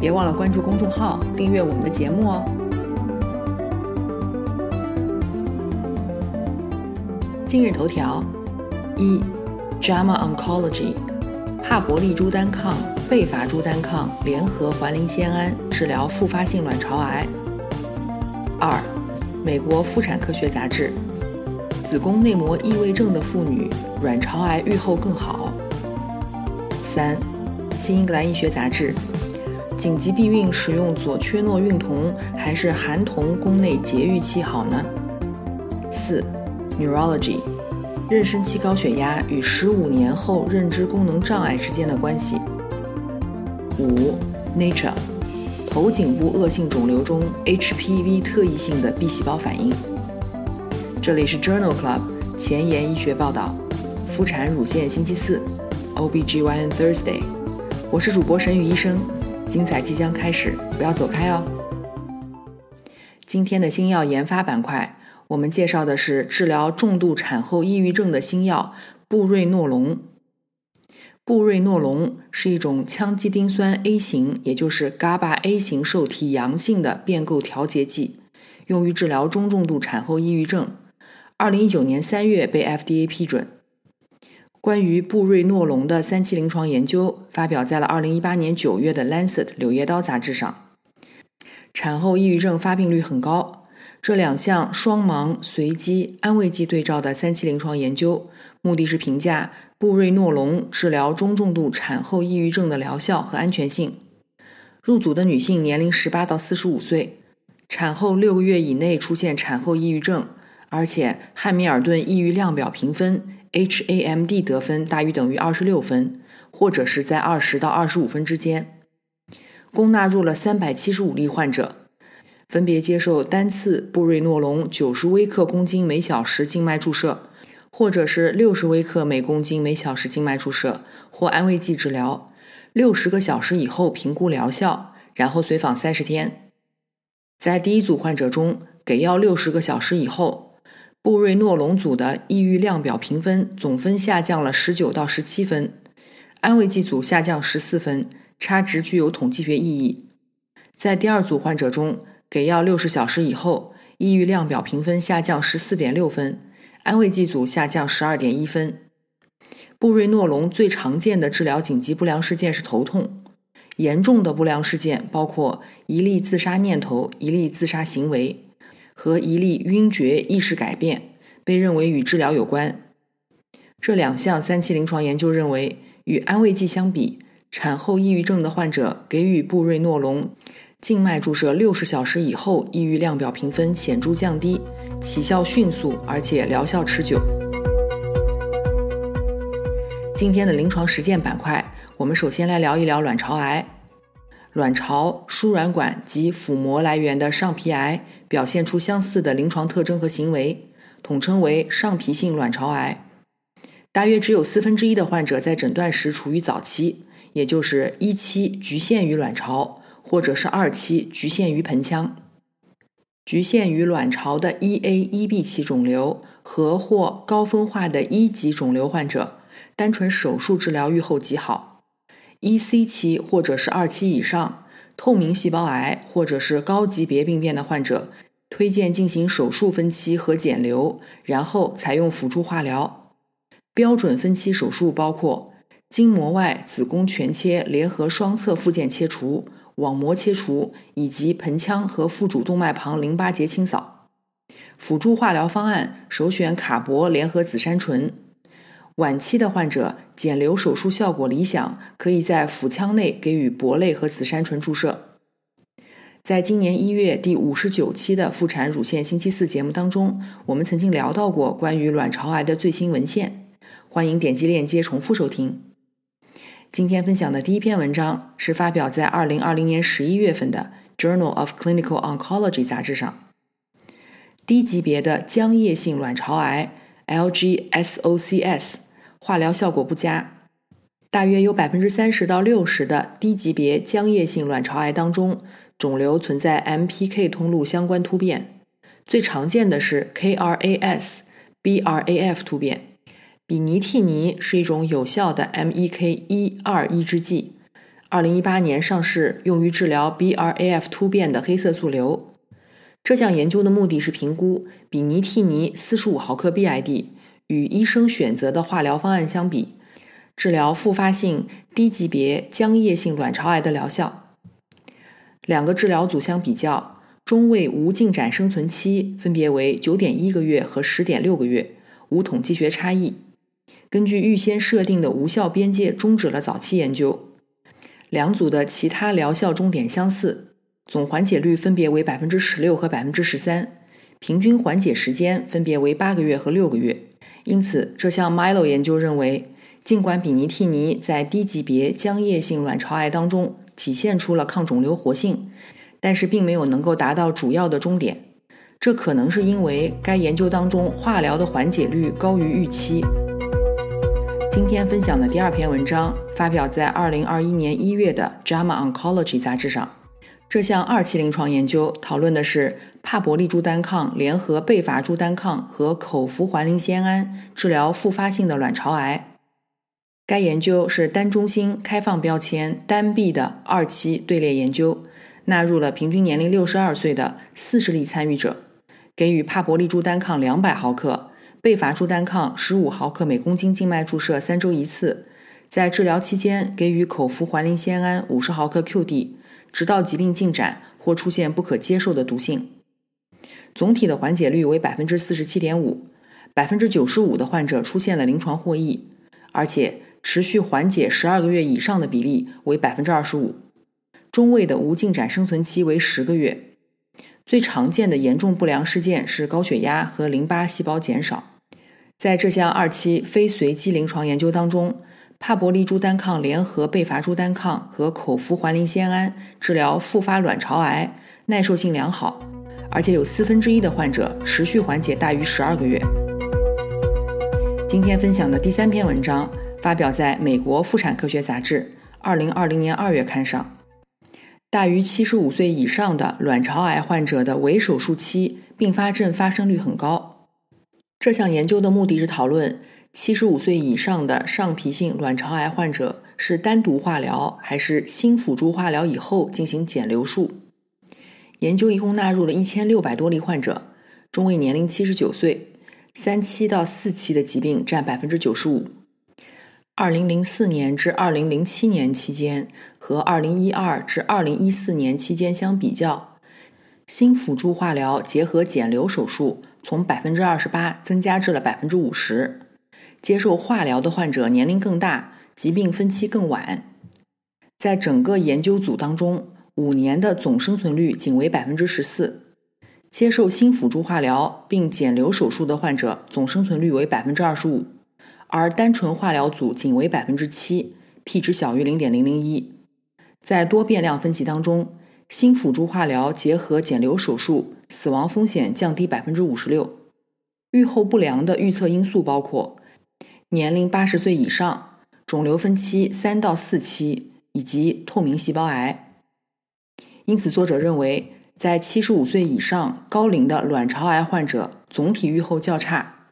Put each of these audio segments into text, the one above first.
别忘了关注公众号，订阅我们的节目哦。今日头条：一，JAMA Oncology，帕博利珠单抗、贝伐珠单抗联合环磷酰胺治疗复发性卵巢癌。二，美国妇产科学杂志，子宫内膜异位症的妇女卵巢癌预后更好。三，新英格兰医学杂志。紧急避孕使用左缺诺孕酮还是含酮宫内节育器好呢？四，Neurology，妊娠期高血压与十五年后认知功能障碍之间的关系。五，Nature，头颈部恶性肿瘤中 HPV 特异性的 B 细胞反应。这里是 Journal Club 前沿医学报道，妇产乳腺星期四，OBGYN Thursday，我是主播沈宇医生。精彩即将开始，不要走开哦！今天的新药研发板块，我们介绍的是治疗重度产后抑郁症的新药布瑞诺龙。布瑞诺龙是一种羟基丁酸 A 型，也就是 GABA A 型受体阳性的变构调节剂，用于治疗中重度产后抑郁症。二零一九年三月被 FDA 批准。关于布瑞诺龙的三期临床研究发表在了2018年9月的《Lancet》柳叶刀杂志上。产后抑郁症发病率很高。这两项双盲随机安慰剂对照的三期临床研究，目的是评价布瑞诺龙治疗中重度产后抑郁症的疗效和安全性。入组的女性年龄18到45岁，产后六个月以内出现产后抑郁症，而且汉密尔顿抑郁量表评分。HAM-D 得分大于等于二十六分，或者是在二十到二十五分之间。共纳入了三百七十五例患者，分别接受单次布瑞诺龙九十微克公斤每小时静脉注射，或者是六十微克每公斤每小时静脉注射或安慰剂治疗，六十个小时以后评估疗效，然后随访三十天。在第一组患者中，给药六十个小时以后。布瑞诺龙组的抑郁量表评分总分下降了十九到十七分，安慰剂组下降十四分，差值具有统计学意义。在第二组患者中，给药六十小时以后，抑郁量表评分下降十四点六分，安慰剂组下降十二点一分。布瑞诺龙最常见的治疗紧急不良事件是头痛，严重的不良事件包括一例自杀念头、一例自杀行为。和一例晕厥意识改变被认为与治疗有关。这两项三期临床研究认为，与安慰剂相比，产后抑郁症的患者给予布瑞诺龙静脉注射六十小时以后，抑郁量表评分显著降低，起效迅速，而且疗效持久。今天的临床实践板块，我们首先来聊一聊卵巢癌。卵巢、输卵管及腹膜来源的上皮癌表现出相似的临床特征和行为，统称为上皮性卵巢癌。大约只有四分之一的患者在诊断时处于早期，也就是一期局限于卵巢，或者是二期局限于盆腔。局限于卵巢的 1A、1B 期肿瘤和或高分化的一级肿瘤患者，单纯手术治疗愈后极好。一 C 期或者是二期以上透明细胞癌或者是高级别病变的患者，推荐进行手术分期和减瘤，然后采用辅助化疗。标准分期手术包括筋膜外子宫全切联合双侧附件切除、网膜切除以及盆腔和腹主动脉旁淋巴结清扫。辅助化疗方案首选卡铂联合紫杉醇。晚期的患者减瘤手术效果理想，可以在腹腔内给予铂类和紫杉醇注射。在今年一月第五十九期的妇产乳腺星期四节目当中，我们曾经聊到过关于卵巢癌的最新文献，欢迎点击链接重复收听。今天分享的第一篇文章是发表在二零二零年十一月份的 Journal of Clinical Oncology 杂志上。低级别的浆液性卵巢癌 （LGSOCS） 化疗效果不佳。大约有百分之三十到六十的低级别浆液性卵巢癌当中，肿瘤存在 MPK 通路相关突变，最常见的是 KRAS、BRAF 突变。比尼替尼是一种有效的 MEK 一二抑制剂，二零一八年上市，用于治疗 BRAF 突变的黑色素瘤。这项研究的目的是评估比尼替尼四十五毫克 BID 与医生选择的化疗方案相比。治疗复发性低级别浆液性卵巢癌的疗效。两个治疗组相比较，中位无进展生存期分别为九点一个月和十点六个月，无统计学差异。根据预先设定的无效边界，终止了早期研究。两组的其他疗效终点相似，总缓解率分别为百分之十六和百分之十三，平均缓解时间分别为八个月和六个月。因此，这项 Milo 研究认为。尽管比尼替尼在低级别浆液性卵巢癌当中体现出了抗肿瘤活性，但是并没有能够达到主要的终点。这可能是因为该研究当中化疗的缓解率高于预期。今天分享的第二篇文章发表在2021年1月的《JAMA Oncology》杂志上。这项二期临床研究讨论的是帕博利珠单抗联合贝伐珠单抗和口服环磷酰胺治疗复发性的卵巢癌。该研究是单中心开放标签单臂的二期队列研究，纳入了平均年龄六十二岁的四十例参与者，给予帕博利珠单抗两百毫克，贝伐珠单抗十五毫克每公斤静脉注射三周一次，在治疗期间给予口服环磷酰胺五十毫克 QD，直到疾病进展或出现不可接受的毒性。总体的缓解率为百分之四十七点五，百分之九十五的患者出现了临床获益，而且。持续缓解十二个月以上的比例为百分之二十五，中位的无进展生存期为十个月。最常见的严重不良事件是高血压和淋巴细胞减少。在这项二期非随机临床研究当中，帕博利珠单抗联合贝伐珠单抗和口服环磷酰胺治疗复发卵巢癌耐受性良好，而且有四分之一的患者持续缓解大于十二个月。今天分享的第三篇文章。发表在美国妇产科学杂志二零二零年二月刊上。大于七十五岁以上的卵巢癌患者的围手术期并发症发生率很高。这项研究的目的是讨论七十五岁以上的上皮性卵巢癌患者是单独化疗还是新辅助化疗以后进行减瘤术。研究一共纳入了一千六百多例患者，中位年龄七十九岁，三期到四期的疾病占百分之九十五。二零零四年至二零零七年期间和二零一二至二零一四年期间相比较，新辅助化疗结合减瘤手术从百分之二十八增加至了百分之五十。接受化疗的患者年龄更大，疾病分期更晚。在整个研究组当中，五年的总生存率仅为百分之十四。接受新辅助化疗并减瘤手术的患者总生存率为百分之二十五。而单纯化疗组仅为百分之七，p 值小于零点零零一。在多变量分析当中，新辅助化疗结合减瘤手术，死亡风险降低百分之五十六。预后不良的预测因素包括年龄八十岁以上、肿瘤分期三到四期以及透明细胞癌。因此，作者认为，在七十五岁以上高龄的卵巢癌患者总体预后较差，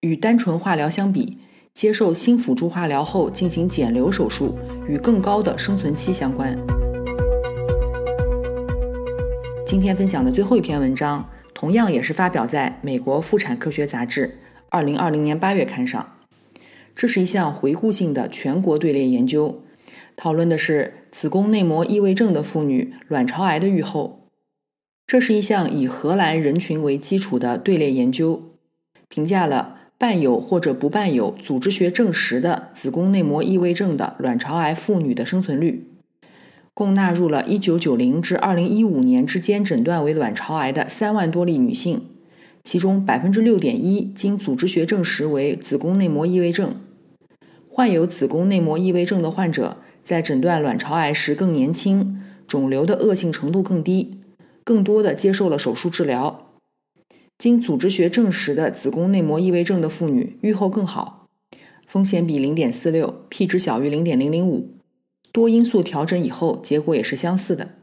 与单纯化疗相比。接受新辅助化疗后进行减瘤手术与更高的生存期相关。今天分享的最后一篇文章，同样也是发表在美国妇产科学杂志二零二零年八月刊上。这是一项回顾性的全国队列研究，讨论的是子宫内膜异位症的妇女卵巢癌的预后。这是一项以荷兰人群为基础的队列研究，评价了。伴有或者不伴有组织学证实的子宫内膜异位症的卵巢癌妇女的生存率，共纳入了1990至2015年之间诊断为卵巢癌的3万多例女性，其中6.1%经组织学证实为子宫内膜异位症。患有子宫内膜异位症的患者在诊断卵巢癌时更年轻，肿瘤的恶性程度更低，更多的接受了手术治疗。经组织学证实的子宫内膜异位症的妇女预后更好，风险比零点四六，P 值小于零点零零五。多因素调整以后，结果也是相似的。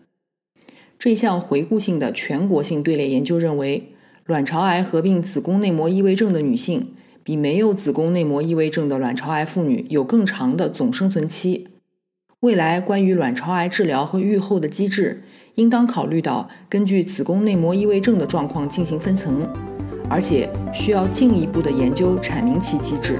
这项回顾性的全国性队列研究认为，卵巢癌合并子宫内膜异位症的女性，比没有子宫内膜异位症的卵巢癌妇女有更长的总生存期。未来关于卵巢癌治疗和预后的机制，应当考虑到根据子宫内膜异位症的状况进行分层，而且需要进一步的研究阐明其机制。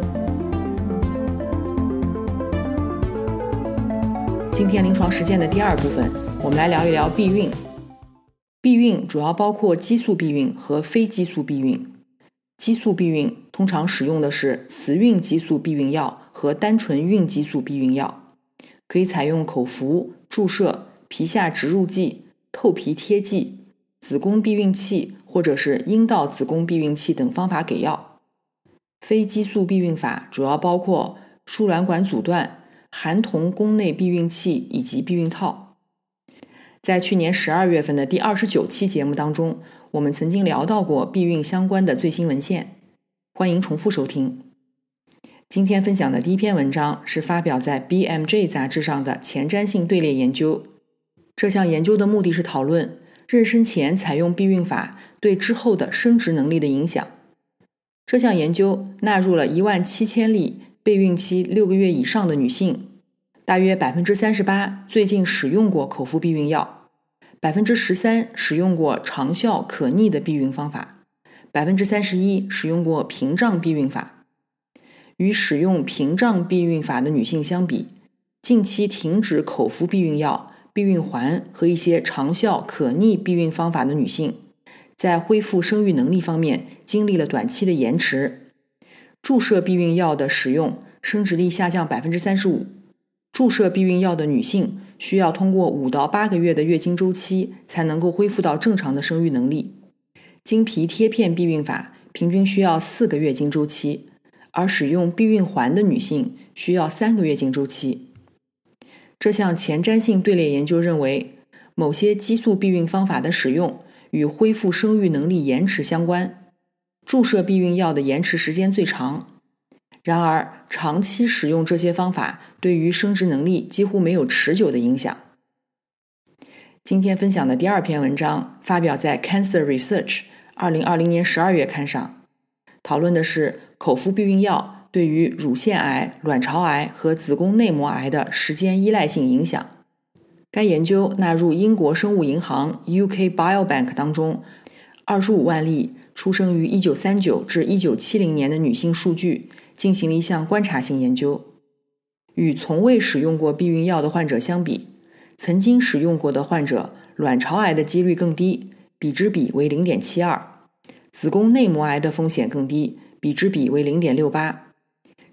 今天临床实践的第二部分，我们来聊一聊避孕。避孕主要包括激素避孕和非激素避孕。激素避孕通常使用的是雌孕激素避孕药和单纯孕激素避孕药，可以采用口服、注射、皮下植入剂、透皮贴剂、子宫避孕器或者是阴道子宫避孕器等方法给药。非激素避孕法主要包括输卵管阻断。含铜宫内避孕器以及避孕套，在去年十二月份的第二十九期节目当中，我们曾经聊到过避孕相关的最新文献，欢迎重复收听。今天分享的第一篇文章是发表在《BMJ》杂志上的前瞻性队列研究。这项研究的目的是讨论妊娠前采用避孕法对之后的生殖能力的影响。这项研究纳入了一万七千例。备孕期六个月以上的女性，大约百分之三十八最近使用过口服避孕药，百分之十三使用过长效可逆的避孕方法，百分之三十一使用过屏障避孕法。与使用屏障避孕法的女性相比，近期停止口服避孕药、避孕环和一些长效可逆避孕方法的女性，在恢复生育能力方面经历了短期的延迟。注射避孕药的使用，生殖力下降百分之三十五。注射避孕药的女性需要通过五到八个月的月经周期才能够恢复到正常的生育能力。经皮贴片避孕法平均需要四个月经周期，而使用避孕环的女性需要三个月经周期。这项前瞻性队列研究认为，某些激素避孕方法的使用与恢复生育能力延迟相关。注射避孕药的延迟时间最长，然而长期使用这些方法对于生殖能力几乎没有持久的影响。今天分享的第二篇文章发表在《Cancer Research》二零二零年十二月刊上，讨论的是口服避孕药对于乳腺癌、卵巢癌和子宫内膜癌的时间依赖性影响。该研究纳入英国生物银行 （UK Biobank） 当中二十五万例。出生于1939至1970年的女性数据进行了一项观察性研究，与从未使用过避孕药的患者相比，曾经使用过的患者卵巢癌的几率更低，比值比为0.72；子宫内膜癌的风险更低，比值比为0.68。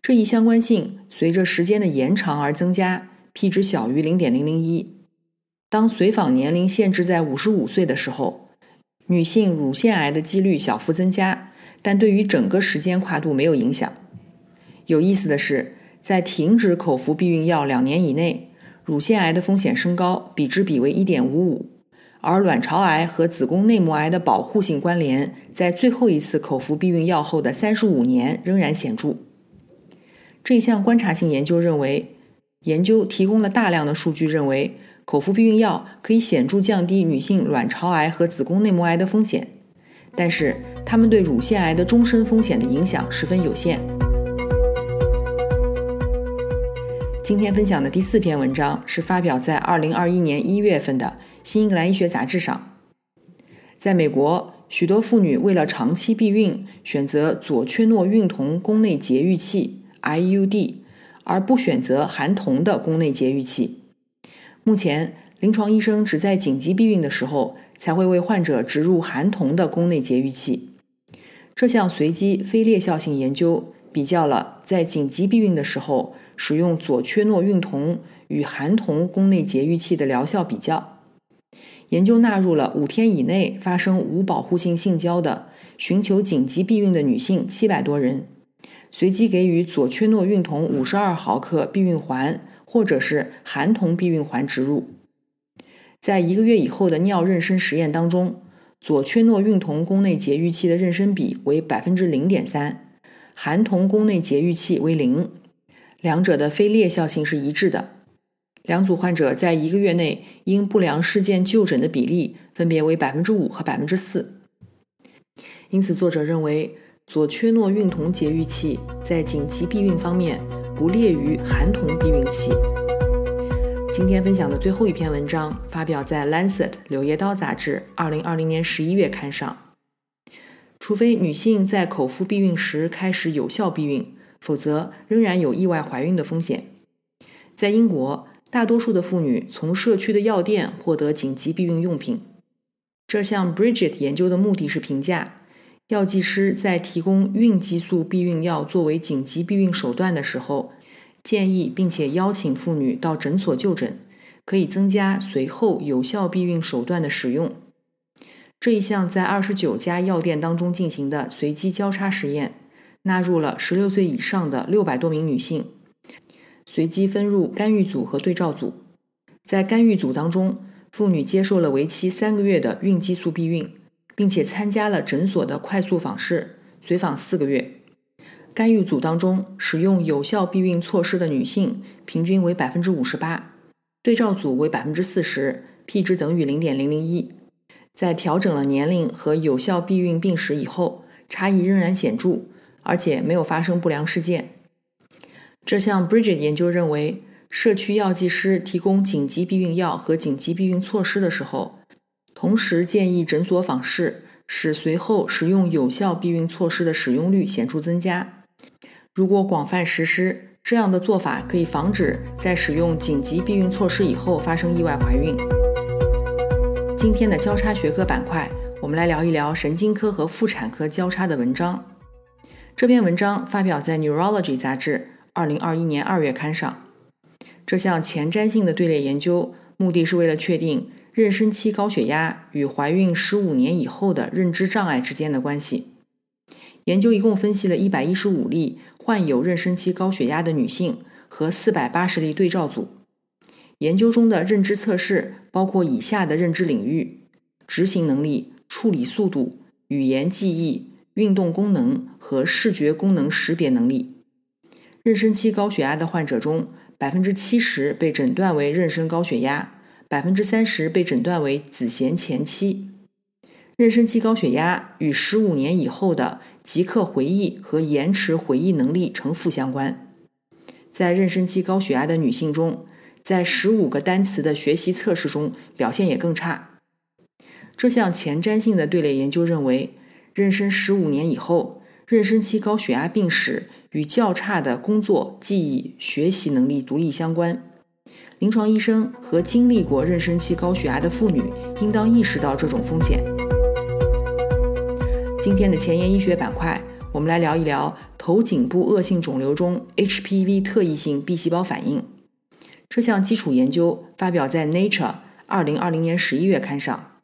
这一相关性随着时间的延长而增加，P 值小于0.001。当随访年龄限制在55岁的时候。女性乳腺癌的几率小幅增加，但对于整个时间跨度没有影响。有意思的是，在停止口服避孕药两年以内，乳腺癌的风险升高，比值比为1.55，而卵巢癌和子宫内膜癌的保护性关联，在最后一次口服避孕药后的35年仍然显著。这项观察性研究认为，研究提供了大量的数据，认为。口服避孕药可以显著降低女性卵巢癌和子宫内膜癌的风险，但是它们对乳腺癌的终身风险的影响十分有限。今天分享的第四篇文章是发表在二零二一年一月份的《新英格兰医学杂志》上。在美国，许多妇女为了长期避孕，选择左缺诺孕酮宫内节育器 （IUD），而不选择含铜的宫内节育器。目前，临床医生只在紧急避孕的时候才会为患者植入含铜的宫内节育器。这项随机非裂效性研究比较了在紧急避孕的时候使用左缺诺孕酮与含铜宫内节育器的疗效比较。研究纳入了五天以内发生无保护性性交的、寻求紧急避孕的女性七百多人，随机给予左缺诺孕酮五十二毫克避孕环或者是含铜避孕环植入。在一个月以后的尿妊娠实验当中，左缺诺孕酮宫内节育器的妊娠比为百分之零点三，含铜宫内节育器为零，两者的非裂效性是一致的。两组患者在一个月内因不良事件就诊的比例分别为百分之五和百分之四。因此，作者认为左缺诺孕酮节育器在紧急避孕方面不劣于含铜避孕器。今天分享的最后一篇文章发表在《Lancet》柳叶刀杂志二零二零年十一月刊上。除非女性在口服避孕时开始有效避孕，否则仍然有意外怀孕的风险。在英国。大多数的妇女从社区的药店获得紧急避孕用品。这项 Bridget 研究的目的是评价药剂师在提供孕激素避孕药作为紧急避孕手段的时候，建议并且邀请妇女到诊所就诊，可以增加随后有效避孕手段的使用。这一项在二十九家药店当中进行的随机交叉实验，纳入了十六岁以上的六百多名女性。随机分入干预组和对照组，在干预组当中，妇女接受了为期三个月的孕激素避孕，并且参加了诊所的快速访视，随访四个月。干预组当中，使用有效避孕措施的女性平均为百分之五十八，对照组为百分之四十，P 值等于零点零零一。在调整了年龄和有效避孕病史以后，差异仍然显著，而且没有发生不良事件。这项 Bridget 研究认为，社区药剂师提供紧急避孕药和紧急避孕措施的时候，同时建议诊所访视，使随后使用有效避孕措施的使用率显著增加。如果广泛实施，这样的做法可以防止在使用紧急避孕措施以后发生意外怀孕。今天的交叉学科板块，我们来聊一聊神经科和妇产科交叉的文章。这篇文章发表在《Neurology》杂志。二零二一年二月刊上，这项前瞻性的队列研究目的是为了确定妊娠期高血压与怀孕十五年以后的认知障碍之间的关系。研究一共分析了一百一十五例患有妊娠期高血压的女性和四百八十例对照组。研究中的认知测试包括以下的认知领域：执行能力、处理速度、语言记忆、运动功能和视觉功能识别能力。妊娠期高血压的患者中，百分之七十被诊断为妊娠高血压，百分之三十被诊断为子痫前期。妊娠期高血压与十五年以后的即刻回忆和延迟回忆能力呈负相关。在妊娠期高血压的女性中，在十五个单词的学习测试中表现也更差。这项前瞻性的队列研究认为，妊娠十五年以后，妊娠期高血压病史。与较差的工作、记忆、学习能力独立相关。临床医生和经历过妊娠期高血压的妇女应当意识到这种风险。今天的前沿医学板块，我们来聊一聊头颈部恶性肿瘤中 HPV 特异性 B 细胞反应。这项基础研究发表在《Nature》二零二零年十一月刊上。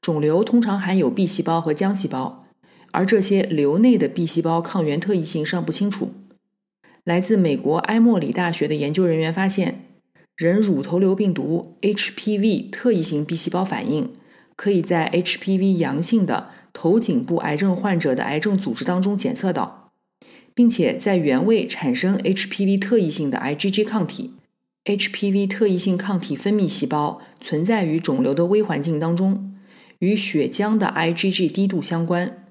肿瘤通常含有 B 细胞和浆细胞。而这些瘤内的 B 细胞抗原特异性尚不清楚。来自美国埃默里大学的研究人员发现，人乳头瘤病毒 HPV 特异性 B 细胞反应可以在 HPV 阳性的头颈部癌症患者的癌症组织当中检测到，并且在原位产生 HPV 特异性的 IgG 抗体。HPV 特异性抗体分泌细胞存在于肿瘤的微环境当中，与血浆的 IgG 低度相关。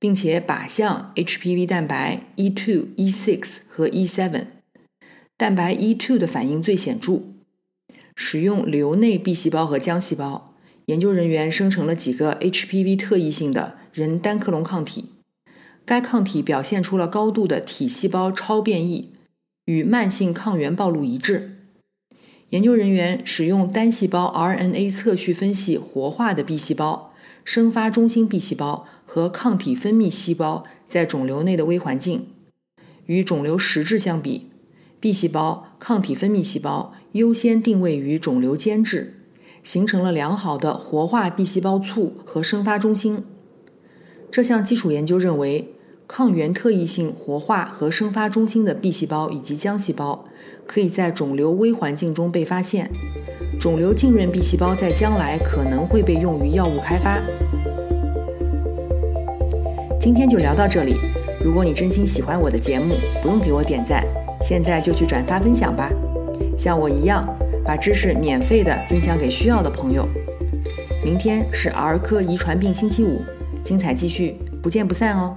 并且靶向 HPV 蛋白 E2、E6 和 E7，蛋白 E2 的反应最显著。使用瘤内 B 细胞和浆细胞，研究人员生成了几个 HPV 特异性的人单克隆抗体，该抗体表现出了高度的体细胞超变异，与慢性抗原暴露一致。研究人员使用单细胞 RNA 测序分析活化的 B 细胞、生发中心 B 细胞和抗体分泌细胞在肿瘤内的微环境。与肿瘤实质相比，B 细胞、抗体分泌细胞优先定位于肿瘤间质，形成了良好的活化 B 细胞簇和生发中心。这项基础研究认为，抗原特异性活化和生发中心的 B 细胞以及浆细胞可以在肿瘤微环境中被发现。肿瘤浸润 B 细胞在将来可能会被用于药物开发。今天就聊到这里。如果你真心喜欢我的节目，不用给我点赞，现在就去转发分享吧。像我一样，把知识免费的分享给需要的朋友。明天是儿科遗传病星期五，精彩继续，不见不散哦。